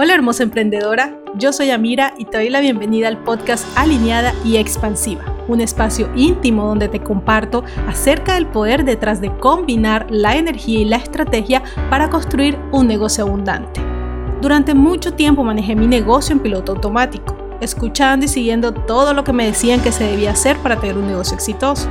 Hola hermosa emprendedora, yo soy Amira y te doy la bienvenida al podcast Alineada y Expansiva, un espacio íntimo donde te comparto acerca del poder detrás de combinar la energía y la estrategia para construir un negocio abundante. Durante mucho tiempo manejé mi negocio en piloto automático, escuchando y siguiendo todo lo que me decían que se debía hacer para tener un negocio exitoso.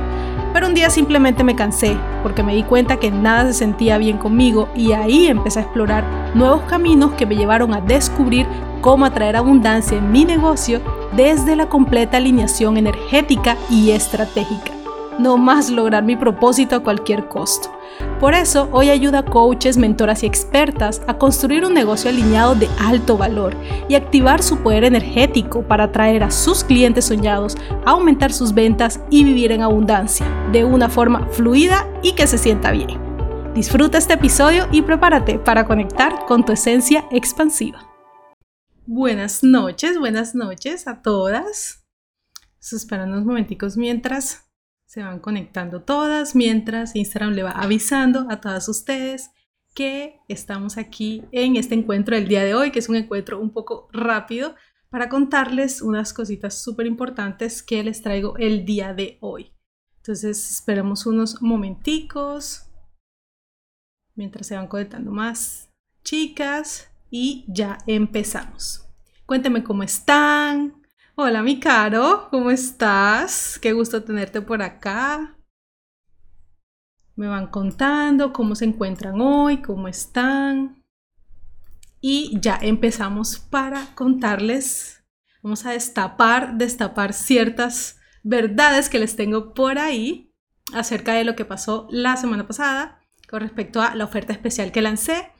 Pero un día simplemente me cansé porque me di cuenta que nada se sentía bien conmigo y ahí empecé a explorar nuevos caminos que me llevaron a descubrir cómo atraer abundancia en mi negocio desde la completa alineación energética y estratégica. No más lograr mi propósito a cualquier costo. Por eso, hoy ayuda a coaches, mentoras y expertas a construir un negocio alineado de alto valor y activar su poder energético para atraer a sus clientes soñados, aumentar sus ventas y vivir en abundancia, de una forma fluida y que se sienta bien. Disfruta este episodio y prepárate para conectar con tu esencia expansiva. Buenas noches, buenas noches a todas. Esperando unos momenticos mientras se van conectando todas mientras Instagram le va avisando a todas ustedes que estamos aquí en este encuentro del día de hoy, que es un encuentro un poco rápido para contarles unas cositas súper importantes que les traigo el día de hoy. Entonces esperemos unos momenticos mientras se van conectando más chicas y ya empezamos. Cuéntenme cómo están, Hola, mi caro, ¿cómo estás? Qué gusto tenerte por acá. Me van contando cómo se encuentran hoy, cómo están. Y ya empezamos para contarles. Vamos a destapar, destapar ciertas verdades que les tengo por ahí acerca de lo que pasó la semana pasada con respecto a la oferta especial que lancé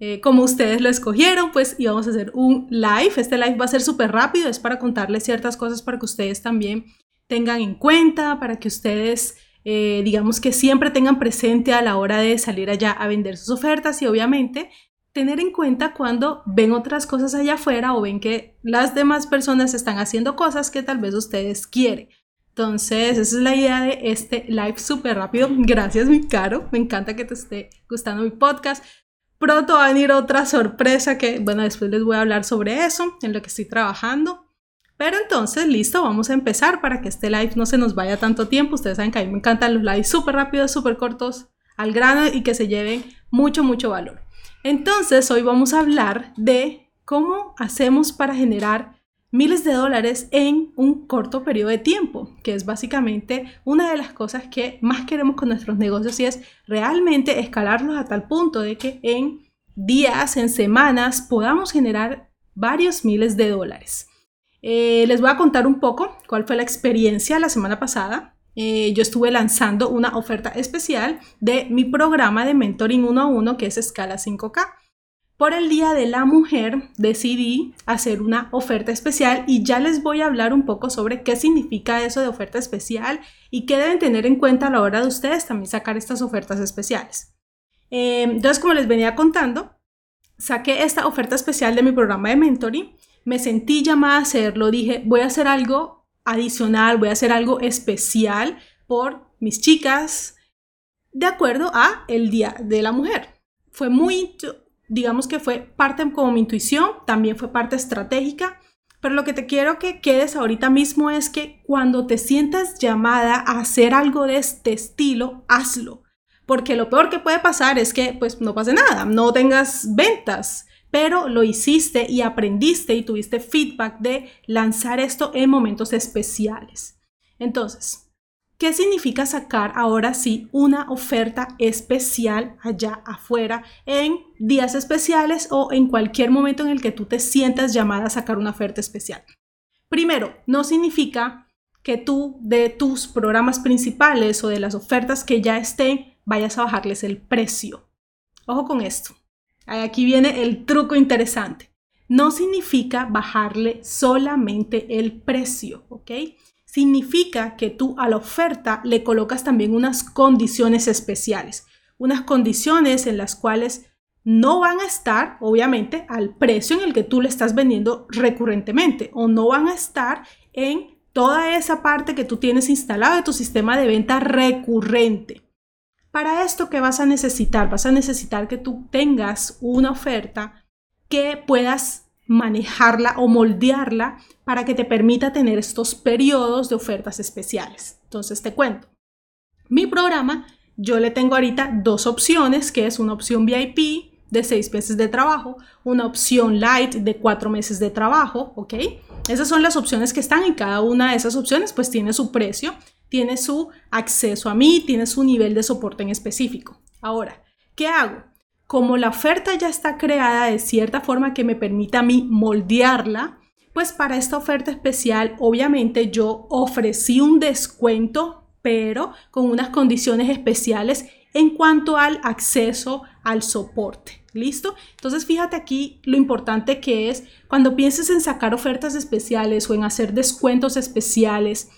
eh, como ustedes lo escogieron, pues íbamos a hacer un live. Este live va a ser súper rápido, es para contarles ciertas cosas para que ustedes también tengan en cuenta, para que ustedes, eh, digamos que siempre tengan presente a la hora de salir allá a vender sus ofertas y obviamente tener en cuenta cuando ven otras cosas allá afuera o ven que las demás personas están haciendo cosas que tal vez ustedes quieren. Entonces, esa es la idea de este live súper rápido. Gracias, mi caro. Me encanta que te esté gustando mi podcast. Pronto va a venir otra sorpresa que, bueno, después les voy a hablar sobre eso, en lo que estoy trabajando. Pero entonces, listo, vamos a empezar para que este live no se nos vaya tanto tiempo. Ustedes saben que a mí me encantan los lives súper rápidos, súper cortos, al grano y que se lleven mucho, mucho valor. Entonces, hoy vamos a hablar de cómo hacemos para generar miles de dólares en un corto periodo de tiempo, que es básicamente una de las cosas que más queremos con nuestros negocios y es realmente escalarlos a tal punto de que en días, en semanas, podamos generar varios miles de dólares. Eh, les voy a contar un poco cuál fue la experiencia la semana pasada. Eh, yo estuve lanzando una oferta especial de mi programa de mentoring 1 a 1 que es Escala 5K. Por el Día de la Mujer decidí hacer una oferta especial y ya les voy a hablar un poco sobre qué significa eso de oferta especial y qué deben tener en cuenta a la hora de ustedes también sacar estas ofertas especiales. Em, entonces, como les venía contando, saqué esta oferta especial de mi programa de mentoring, me sentí llamada a hacerlo, dije, voy a hacer algo adicional, voy a hacer algo especial por mis chicas de acuerdo a el Día de la Mujer. Fue muy digamos que fue parte como mi intuición, también fue parte estratégica, pero lo que te quiero que quedes ahorita mismo es que cuando te sientas llamada a hacer algo de este estilo, hazlo. Porque lo peor que puede pasar es que pues no pase nada, no tengas ventas, pero lo hiciste y aprendiste y tuviste feedback de lanzar esto en momentos especiales. Entonces, ¿Qué significa sacar ahora sí una oferta especial allá afuera en días especiales o en cualquier momento en el que tú te sientas llamada a sacar una oferta especial? Primero, no significa que tú de tus programas principales o de las ofertas que ya estén vayas a bajarles el precio. Ojo con esto. Aquí viene el truco interesante. No significa bajarle solamente el precio, ¿ok? Significa que tú a la oferta le colocas también unas condiciones especiales, unas condiciones en las cuales no van a estar, obviamente, al precio en el que tú le estás vendiendo recurrentemente o no van a estar en toda esa parte que tú tienes instalado de tu sistema de venta recurrente. Para esto, ¿qué vas a necesitar? Vas a necesitar que tú tengas una oferta que puedas manejarla o moldearla para que te permita tener estos periodos de ofertas especiales. Entonces te cuento. Mi programa, yo le tengo ahorita dos opciones, que es una opción VIP de seis meses de trabajo, una opción light de cuatro meses de trabajo, ¿ok? Esas son las opciones que están y cada una de esas opciones pues tiene su precio, tiene su acceso a mí, tiene su nivel de soporte en específico. Ahora, ¿qué hago? Como la oferta ya está creada de cierta forma que me permita a mí moldearla, pues para esta oferta especial obviamente yo ofrecí un descuento, pero con unas condiciones especiales en cuanto al acceso al soporte. ¿Listo? Entonces fíjate aquí lo importante que es cuando pienses en sacar ofertas especiales o en hacer descuentos especiales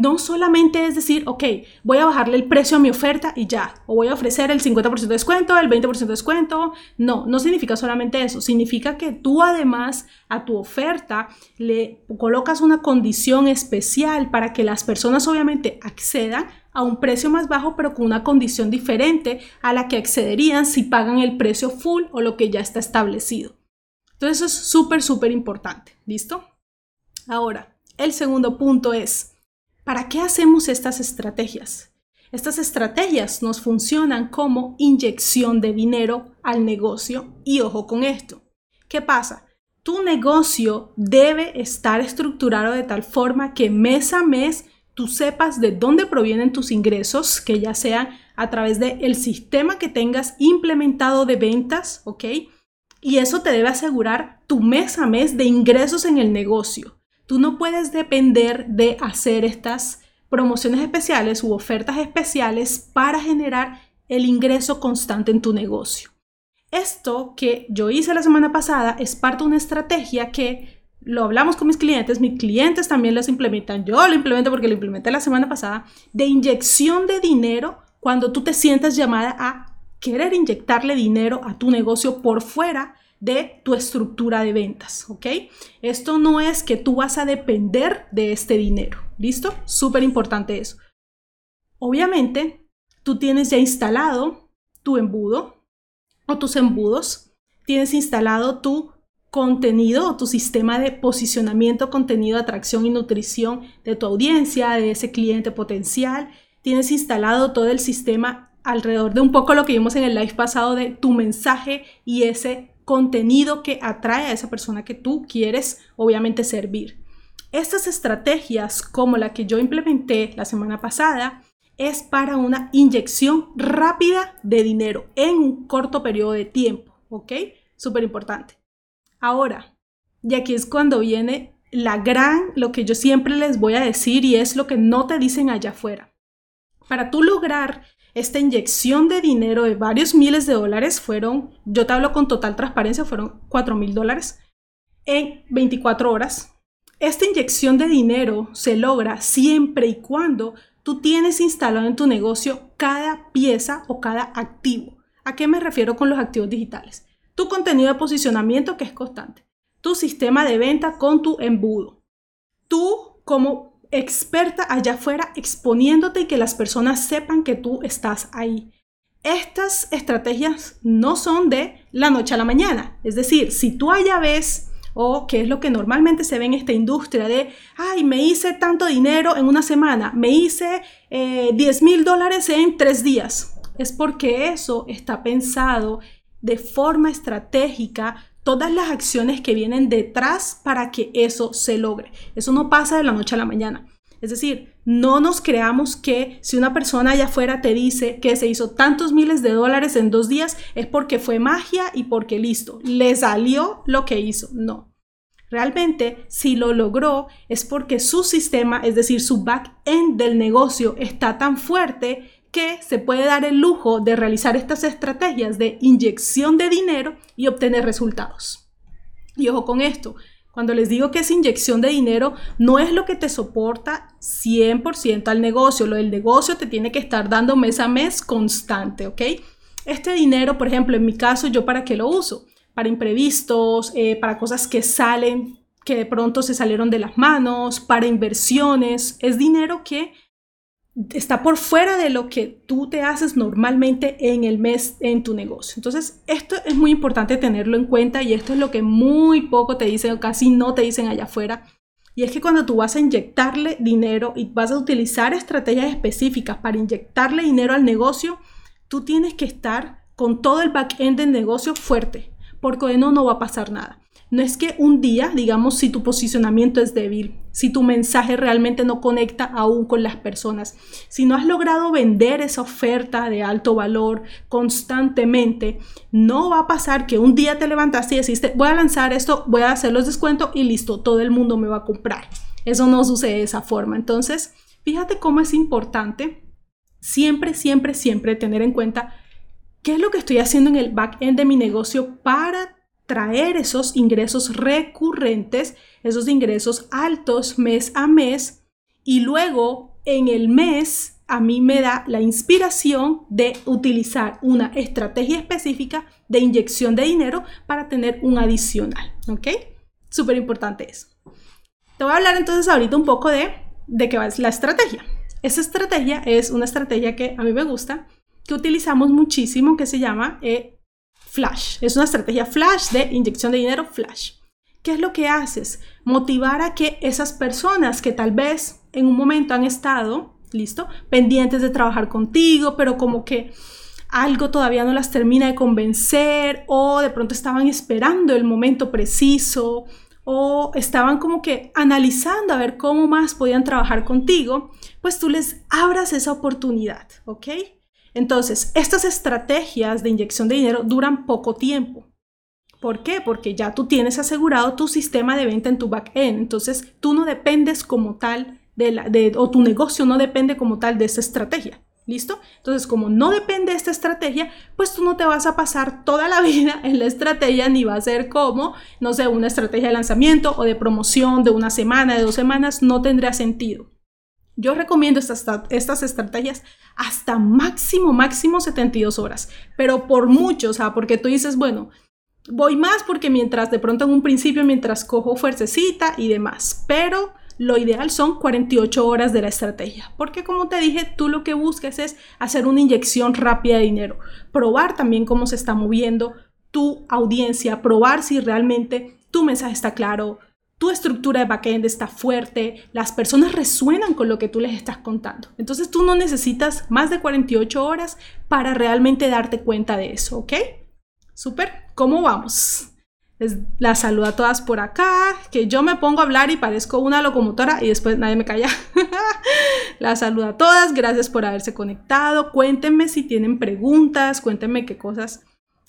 no solamente es decir, ok, voy a bajarle el precio a mi oferta y ya, o voy a ofrecer el 50% de descuento, el 20% de descuento. No, no significa solamente eso, significa que tú además a tu oferta le colocas una condición especial para que las personas obviamente accedan a un precio más bajo, pero con una condición diferente a la que accederían si pagan el precio full o lo que ya está establecido. Entonces eso es súper, súper importante. ¿Listo? Ahora, el segundo punto es, ¿Para qué hacemos estas estrategias? Estas estrategias nos funcionan como inyección de dinero al negocio y ojo con esto. ¿Qué pasa? Tu negocio debe estar estructurado de tal forma que mes a mes tú sepas de dónde provienen tus ingresos, que ya sean a través del sistema que tengas implementado de ventas, ¿ok? Y eso te debe asegurar tu mes a mes de ingresos en el negocio. Tú no puedes depender de hacer estas promociones especiales u ofertas especiales para generar el ingreso constante en tu negocio. Esto que yo hice la semana pasada es parte de una estrategia que lo hablamos con mis clientes, mis clientes también las implementan, yo lo implemento porque lo implementé la semana pasada, de inyección de dinero cuando tú te sientas llamada a querer inyectarle dinero a tu negocio por fuera de tu estructura de ventas, ¿ok? Esto no es que tú vas a depender de este dinero, ¿listo? Súper importante eso. Obviamente, tú tienes ya instalado tu embudo o tus embudos, tienes instalado tu contenido o tu sistema de posicionamiento, contenido, atracción y nutrición de tu audiencia, de ese cliente potencial, tienes instalado todo el sistema alrededor de un poco lo que vimos en el live pasado de tu mensaje y ese contenido que atrae a esa persona que tú quieres obviamente servir. Estas estrategias como la que yo implementé la semana pasada es para una inyección rápida de dinero en un corto periodo de tiempo, ¿ok? Súper importante. Ahora, y aquí es cuando viene la gran, lo que yo siempre les voy a decir y es lo que no te dicen allá afuera. Para tú lograr esta inyección de dinero de varios miles de dólares fueron, yo te hablo con total transparencia, fueron 4 mil dólares en 24 horas. Esta inyección de dinero se logra siempre y cuando tú tienes instalado en tu negocio cada pieza o cada activo. ¿A qué me refiero con los activos digitales? Tu contenido de posicionamiento que es constante, tu sistema de venta con tu embudo, tú como experta allá afuera exponiéndote y que las personas sepan que tú estás ahí. Estas estrategias no son de la noche a la mañana. Es decir, si tú allá ves, o que es lo que normalmente se ve en esta industria de, ay, me hice tanto dinero en una semana, me hice 10 eh, mil dólares en tres días, es porque eso está pensado de forma estratégica todas las acciones que vienen detrás para que eso se logre. Eso no pasa de la noche a la mañana. Es decir, no nos creamos que si una persona allá afuera te dice que se hizo tantos miles de dólares en dos días es porque fue magia y porque listo, le salió lo que hizo. No. Realmente, si lo logró, es porque su sistema, es decir, su back-end del negocio está tan fuerte que se puede dar el lujo de realizar estas estrategias de inyección de dinero y obtener resultados. Y ojo con esto, cuando les digo que es inyección de dinero, no es lo que te soporta 100% al negocio. Lo del negocio te tiene que estar dando mes a mes constante, ¿ok? Este dinero, por ejemplo, en mi caso, ¿yo para qué lo uso? Para imprevistos, eh, para cosas que salen, que de pronto se salieron de las manos, para inversiones. Es dinero que está por fuera de lo que tú te haces normalmente en el mes en tu negocio. Entonces, esto es muy importante tenerlo en cuenta y esto es lo que muy poco te dicen o casi no te dicen allá afuera. Y es que cuando tú vas a inyectarle dinero y vas a utilizar estrategias específicas para inyectarle dinero al negocio, tú tienes que estar con todo el back-end del negocio fuerte, porque no, no va a pasar nada. No es que un día, digamos, si tu posicionamiento es débil, si tu mensaje realmente no conecta aún con las personas, si no has logrado vender esa oferta de alto valor constantemente, no va a pasar que un día te levantaste y deciste, voy a lanzar esto, voy a hacer los descuentos y listo, todo el mundo me va a comprar. Eso no sucede de esa forma. Entonces, fíjate cómo es importante siempre, siempre, siempre tener en cuenta qué es lo que estoy haciendo en el back-end de mi negocio para traer esos ingresos recurrentes, esos ingresos altos mes a mes y luego en el mes a mí me da la inspiración de utilizar una estrategia específica de inyección de dinero para tener un adicional, ¿ok? Súper importante eso. Te voy a hablar entonces ahorita un poco de, de qué va la estrategia. Esa estrategia es una estrategia que a mí me gusta, que utilizamos muchísimo, que se llama eh, Flash. Es una estrategia Flash de inyección de dinero Flash. ¿Qué es lo que haces? Motivar a que esas personas que tal vez en un momento han estado, listo, pendientes de trabajar contigo, pero como que algo todavía no las termina de convencer o de pronto estaban esperando el momento preciso o estaban como que analizando a ver cómo más podían trabajar contigo, pues tú les abras esa oportunidad, ¿ok? Entonces, estas estrategias de inyección de dinero duran poco tiempo. ¿Por qué? Porque ya tú tienes asegurado tu sistema de venta en tu back-end. Entonces, tú no dependes como tal de la, de, o tu negocio no depende como tal de esta estrategia. ¿Listo? Entonces, como no depende de esta estrategia, pues tú no te vas a pasar toda la vida en la estrategia ni va a ser como, no sé, una estrategia de lanzamiento o de promoción de una semana, de dos semanas, no tendría sentido. Yo recomiendo estas, estrategias hasta máximo, máximo 72 horas, pero por mucho, o sea, porque tú dices, bueno, voy más porque mientras de pronto en un principio, mientras cojo fuercecita y demás, pero lo ideal son 48 horas de la estrategia, porque como te dije, tú lo que buscas es hacer una inyección rápida de dinero, probar también cómo se está moviendo tu audiencia, probar si realmente tu mensaje está claro, tu estructura de backend está fuerte, las personas resuenan con lo que tú les estás contando. Entonces tú no necesitas más de 48 horas para realmente darte cuenta de eso, ¿ok? Súper, ¿cómo vamos? Les, las saludo a todas por acá, que yo me pongo a hablar y parezco una locomotora y después nadie me calla. las saludo a todas, gracias por haberse conectado. Cuéntenme si tienen preguntas, cuéntenme qué cosas,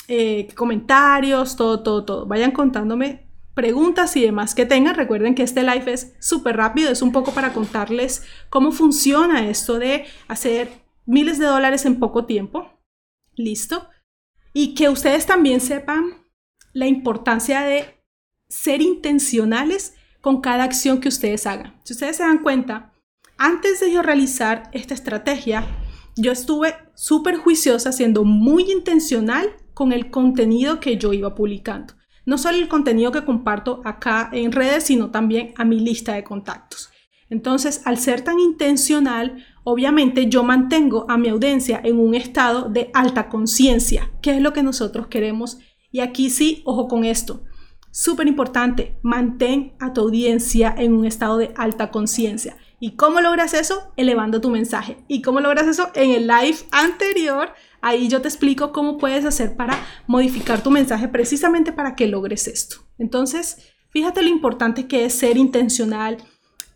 eh, comentarios, todo, todo, todo. Vayan contándome preguntas y demás que tengan. Recuerden que este live es súper rápido, es un poco para contarles cómo funciona esto de hacer miles de dólares en poco tiempo. ¿Listo? Y que ustedes también sepan la importancia de ser intencionales con cada acción que ustedes hagan. Si ustedes se dan cuenta, antes de yo realizar esta estrategia, yo estuve súper juiciosa, siendo muy intencional con el contenido que yo iba publicando no solo el contenido que comparto acá en redes, sino también a mi lista de contactos. Entonces, al ser tan intencional, obviamente yo mantengo a mi audiencia en un estado de alta conciencia, que es lo que nosotros queremos. Y aquí sí, ojo con esto. Súper importante, mantén a tu audiencia en un estado de alta conciencia. ¿Y cómo logras eso? Elevando tu mensaje. ¿Y cómo logras eso? En el live anterior Ahí yo te explico cómo puedes hacer para modificar tu mensaje precisamente para que logres esto. Entonces, fíjate lo importante que es ser intencional,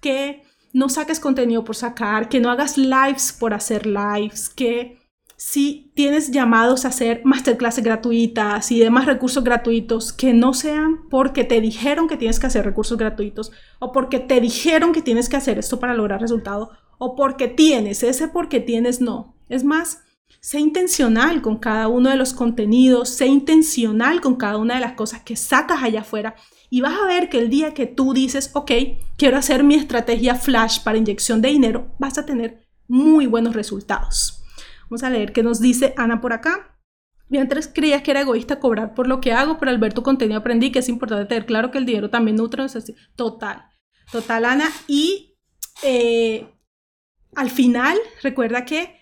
que no saques contenido por sacar, que no hagas lives por hacer lives, que si tienes llamados a hacer masterclasses gratuitas y demás recursos gratuitos, que no sean porque te dijeron que tienes que hacer recursos gratuitos o porque te dijeron que tienes que hacer esto para lograr resultado o porque tienes, ese porque tienes no. Es más, Sé intencional con cada uno de los contenidos, sé intencional con cada una de las cosas que sacas allá afuera y vas a ver que el día que tú dices, ok, quiero hacer mi estrategia flash para inyección de dinero, vas a tener muy buenos resultados. Vamos a leer qué nos dice Ana por acá. Mientras creías que era egoísta cobrar por lo que hago, pero al ver tu contenido aprendí que es importante tener claro que el dinero también nutre. Total, total, Ana. Y eh, al final, recuerda que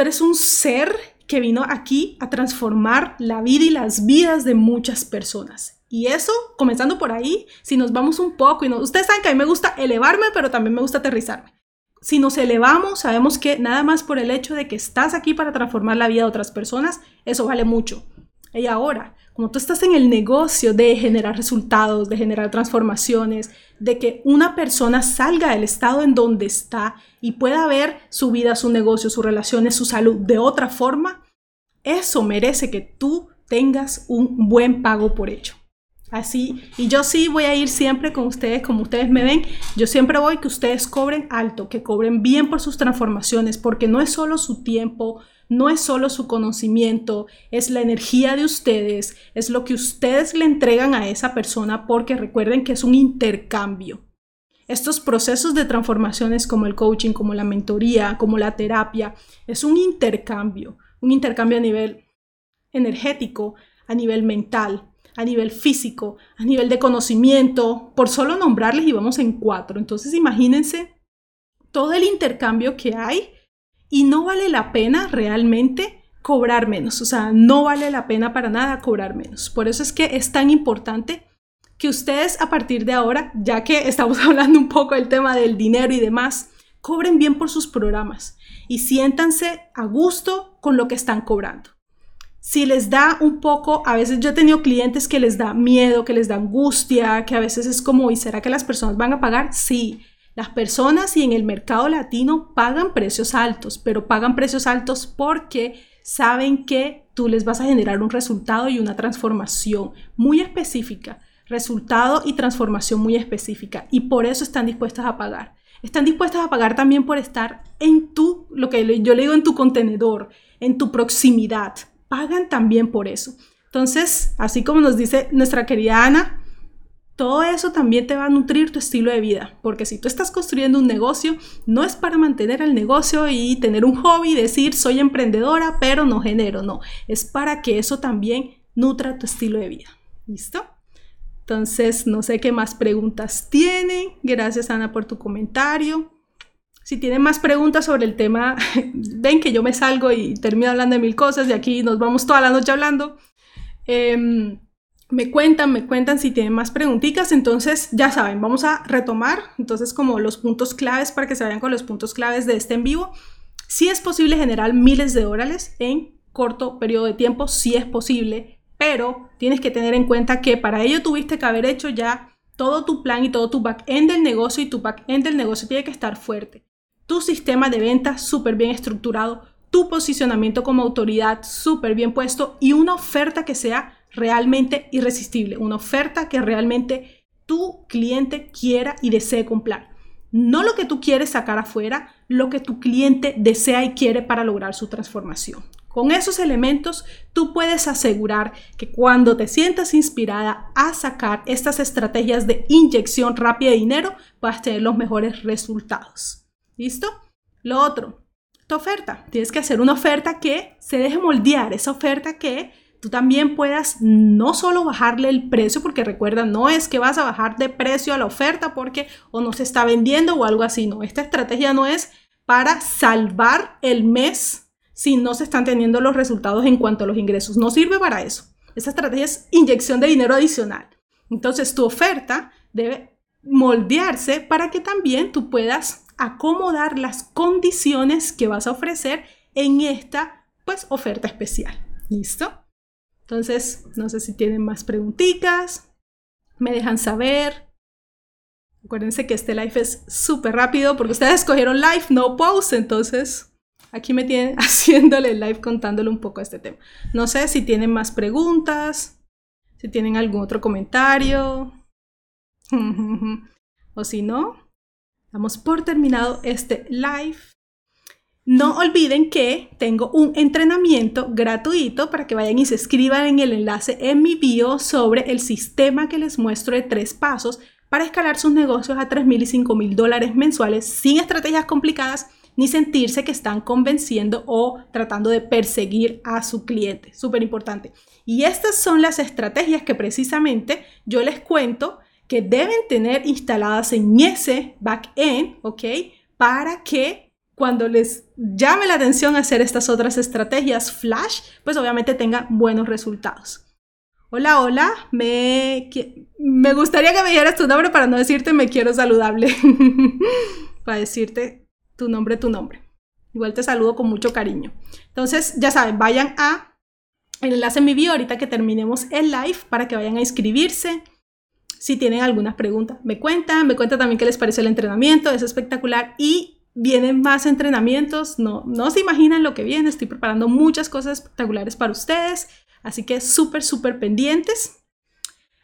tú eres un ser que vino aquí a transformar la vida y las vidas de muchas personas. Y eso, comenzando por ahí, si nos vamos un poco, y no, ustedes saben que a mí me gusta elevarme, pero también me gusta aterrizarme. Si nos elevamos, sabemos que nada más por el hecho de que estás aquí para transformar la vida de otras personas, eso vale mucho. Y ahora, como tú estás en el negocio de generar resultados, de generar transformaciones, de que una persona salga del estado en donde está y pueda ver su vida, su negocio, sus relaciones, su salud de otra forma, eso merece que tú tengas un buen pago por ello. Así, y yo sí voy a ir siempre con ustedes, como ustedes me ven, yo siempre voy que ustedes cobren alto, que cobren bien por sus transformaciones, porque no es solo su tiempo, no es solo su conocimiento, es la energía de ustedes, es lo que ustedes le entregan a esa persona porque recuerden que es un intercambio. Estos procesos de transformaciones como el coaching, como la mentoría, como la terapia, es un intercambio, un intercambio a nivel energético, a nivel mental, a nivel físico, a nivel de conocimiento, por solo nombrarles y vamos en cuatro. Entonces imagínense todo el intercambio que hay y no vale la pena realmente cobrar menos, o sea, no vale la pena para nada cobrar menos. Por eso es que es tan importante que ustedes a partir de ahora, ya que estamos hablando un poco del tema del dinero y demás, cobren bien por sus programas y siéntanse a gusto con lo que están cobrando. Si les da un poco, a veces yo he tenido clientes que les da miedo, que les da angustia, que a veces es como, ¿y será que las personas van a pagar? Sí, las personas y en el mercado latino pagan precios altos, pero pagan precios altos porque saben que tú les vas a generar un resultado y una transformación muy específica, resultado y transformación muy específica y por eso están dispuestas a pagar. Están dispuestas a pagar también por estar en tu, lo que yo le digo en tu contenedor, en tu proximidad. Pagan también por eso. Entonces, así como nos dice nuestra querida Ana, todo eso también te va a nutrir tu estilo de vida, porque si tú estás construyendo un negocio, no es para mantener el negocio y tener un hobby, decir soy emprendedora, pero no genero, no, es para que eso también nutra tu estilo de vida. ¿Listo? Entonces, no sé qué más preguntas tienen. Gracias, Ana, por tu comentario. Si tienen más preguntas sobre el tema, ven que yo me salgo y termino hablando de mil cosas y aquí nos vamos toda la noche hablando. Eh, me cuentan, me cuentan si tienen más preguntitas, entonces ya saben, vamos a retomar entonces como los puntos claves para que se vayan con los puntos claves de este en vivo. Si es posible generar miles de dólares en corto periodo de tiempo, si es posible, pero tienes que tener en cuenta que para ello tuviste que haber hecho ya todo tu plan y todo tu back-end del negocio y tu back-end del negocio tiene que estar fuerte. Tu sistema de ventas súper bien estructurado, tu posicionamiento como autoridad súper bien puesto y una oferta que sea realmente irresistible, una oferta que realmente tu cliente quiera y desee comprar. No lo que tú quieres sacar afuera, lo que tu cliente desea y quiere para lograr su transformación. Con esos elementos, tú puedes asegurar que cuando te sientas inspirada a sacar estas estrategias de inyección rápida de dinero, a tener los mejores resultados. ¿Listo? Lo otro, tu oferta. Tienes que hacer una oferta que se deje moldear, esa oferta que tú también puedas no solo bajarle el precio, porque recuerda, no es que vas a bajar de precio a la oferta porque o no se está vendiendo o algo así, no, esta estrategia no es para salvar el mes si no se están teniendo los resultados en cuanto a los ingresos, no sirve para eso. Esta estrategia es inyección de dinero adicional. Entonces tu oferta debe moldearse para que también tú puedas acomodar las condiciones que vas a ofrecer en esta pues oferta especial. ¿Listo? Entonces, no sé si tienen más preguntitas, me dejan saber. Acuérdense que este live es súper rápido porque ustedes escogieron live, no pause, entonces aquí me tienen haciéndole live contándole un poco este tema. No sé si tienen más preguntas, si tienen algún otro comentario. o si no, damos por terminado este live. No olviden que tengo un entrenamiento gratuito para que vayan y se escriban en el enlace en mi bio sobre el sistema que les muestro de tres pasos para escalar sus negocios a 3 mil y 5 mil dólares mensuales sin estrategias complicadas ni sentirse que están convenciendo o tratando de perseguir a su cliente. Súper importante. Y estas son las estrategias que precisamente yo les cuento que deben tener instaladas en ese backend, ¿ok? Para que cuando les llame la atención hacer estas otras estrategias flash, pues obviamente tengan buenos resultados. Hola, hola, me, me gustaría que me dijeras tu nombre para no decirte me quiero saludable, para decirte tu nombre, tu nombre. Igual te saludo con mucho cariño. Entonces, ya saben, vayan a el enlace en mi bio ahorita que terminemos el live para que vayan a inscribirse. Si tienen algunas preguntas, me cuentan, me cuentan también qué les parece el entrenamiento, es espectacular y vienen más entrenamientos, no, no se imaginan lo que viene, estoy preparando muchas cosas espectaculares para ustedes. Así que súper, súper pendientes.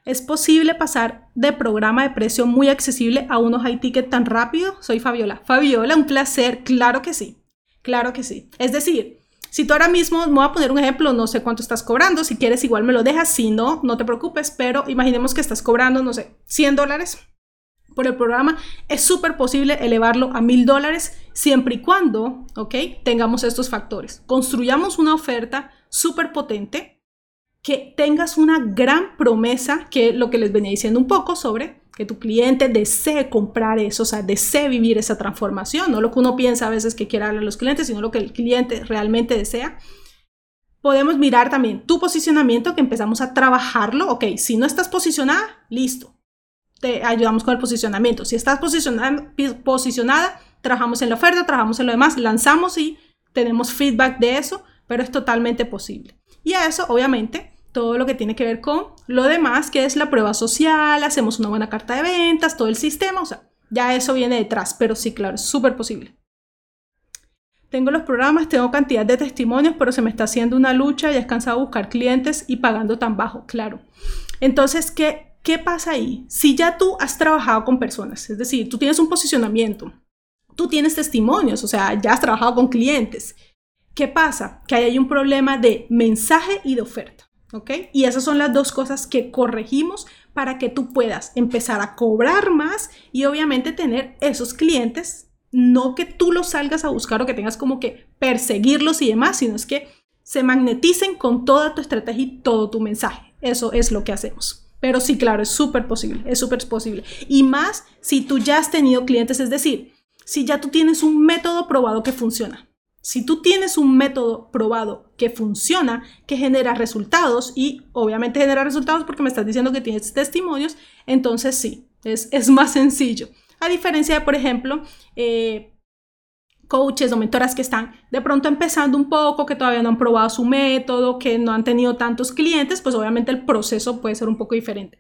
¿Es posible pasar de programa de precio muy accesible a unos high ticket tan rápido? Soy Fabiola. Fabiola, un placer. Claro que sí. Claro que sí. Es decir, si tú ahora mismo, me voy a poner un ejemplo, no sé cuánto estás cobrando, si quieres igual me lo dejas, si no, no te preocupes, pero imaginemos que estás cobrando, no sé, 100 dólares por el programa, es súper posible elevarlo a 1000 dólares siempre y cuando, ¿ok? Tengamos estos factores. Construyamos una oferta súper potente, que tengas una gran promesa, que lo que les venía diciendo un poco sobre que tu cliente desee comprar eso, o sea, desee vivir esa transformación, no lo que uno piensa a veces que quiere darle a los clientes, sino lo que el cliente realmente desea. Podemos mirar también tu posicionamiento, que empezamos a trabajarlo. Ok, si no estás posicionada, listo. Te ayudamos con el posicionamiento. Si estás posicionada, posicionada trabajamos en la oferta, trabajamos en lo demás, lanzamos y tenemos feedback de eso, pero es totalmente posible. Y a eso, obviamente, todo lo que tiene que ver con lo demás, que es la prueba social, hacemos una buena carta de ventas, todo el sistema, o sea, ya eso viene detrás, pero sí, claro, es súper posible. Tengo los programas, tengo cantidad de testimonios, pero se me está haciendo una lucha y es cansado buscar clientes y pagando tan bajo, claro. Entonces, ¿qué, ¿qué pasa ahí? Si ya tú has trabajado con personas, es decir, tú tienes un posicionamiento, tú tienes testimonios, o sea, ya has trabajado con clientes, ¿qué pasa? Que ahí hay un problema de mensaje y de oferta. ¿ok? Y esas son las dos cosas que corregimos para que tú puedas empezar a cobrar más y obviamente tener esos clientes, no que tú los salgas a buscar o que tengas como que perseguirlos y demás, sino es que se magneticen con toda tu estrategia y todo tu mensaje. Eso es lo que hacemos. Pero sí, claro, es súper posible, es súper posible. Y más si tú ya has tenido clientes, es decir, si ya tú tienes un método probado que funciona. Si tú tienes un método probado que funciona, que genera resultados y obviamente genera resultados porque me estás diciendo que tienes testimonios, entonces sí, es, es más sencillo. A diferencia de, por ejemplo, eh, coaches o mentoras que están de pronto empezando un poco, que todavía no han probado su método, que no han tenido tantos clientes, pues obviamente el proceso puede ser un poco diferente.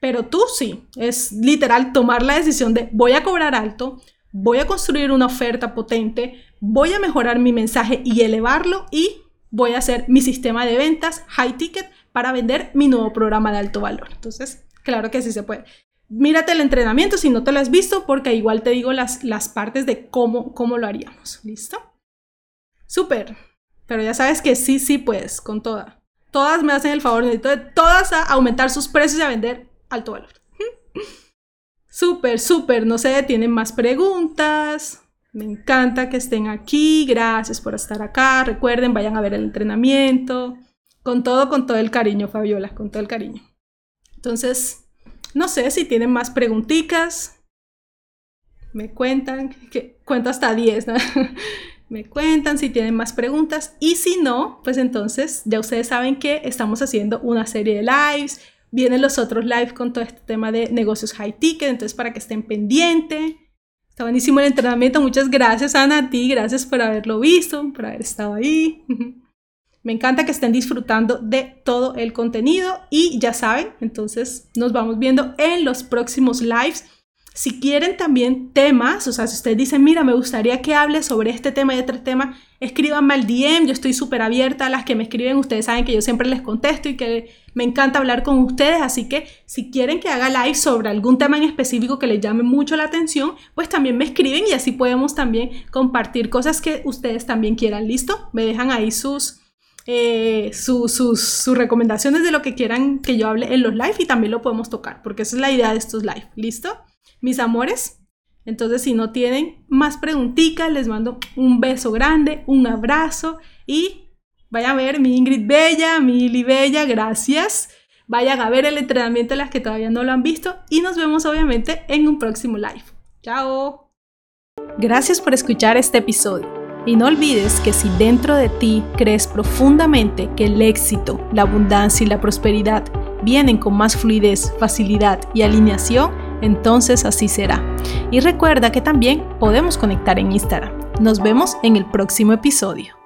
Pero tú sí, es literal tomar la decisión de voy a cobrar alto, voy a construir una oferta potente, voy a mejorar mi mensaje y elevarlo y voy a hacer mi sistema de ventas high ticket para vender mi nuevo programa de alto valor. Entonces, claro que sí se puede. Mírate el entrenamiento si no te lo has visto porque igual te digo las, las partes de cómo, cómo lo haríamos. ¿Listo? Súper. Pero ya sabes que sí, sí puedes, con toda. Todas me hacen el favor, necesito de todas a aumentar sus precios y a vender alto valor. Súper, súper, no se tienen más preguntas. Me encanta que estén aquí. Gracias por estar acá. Recuerden, vayan a ver el entrenamiento. Con todo, con todo el cariño, Fabiola, con todo el cariño. Entonces, no sé si tienen más preguntitas. Me cuentan, que cuento hasta 10, ¿no? Me cuentan si tienen más preguntas y si no, pues entonces ya ustedes saben que estamos haciendo una serie de lives Vienen los otros live con todo este tema de negocios high ticket, entonces para que estén pendientes. Está buenísimo el entrenamiento. Muchas gracias, Ana, a ti. Gracias por haberlo visto, por haber estado ahí. Me encanta que estén disfrutando de todo el contenido y ya saben, entonces nos vamos viendo en los próximos lives. Si quieren también temas, o sea, si ustedes dicen, mira, me gustaría que hable sobre este tema y otro tema, escríbanme al DM, yo estoy súper abierta a las que me escriben, ustedes saben que yo siempre les contesto y que me encanta hablar con ustedes, así que si quieren que haga live sobre algún tema en específico que les llame mucho la atención, pues también me escriben y así podemos también compartir cosas que ustedes también quieran, ¿listo? Me dejan ahí sus... Eh, sus, recomendaciones de lo que quieran que yo hable en los live y también lo podemos tocar, porque esa es la idea de estos live, ¿listo? mis amores. Entonces, si no tienen más preguntitas, les mando un beso grande, un abrazo y vayan a ver mi Ingrid Bella, mi Lili Bella, gracias. Vayan a ver el entrenamiento de las que todavía no lo han visto y nos vemos obviamente en un próximo live. Chao. Gracias por escuchar este episodio. Y no olvides que si dentro de ti crees profundamente que el éxito, la abundancia y la prosperidad vienen con más fluidez, facilidad y alineación, entonces así será. Y recuerda que también podemos conectar en Instagram. Nos vemos en el próximo episodio.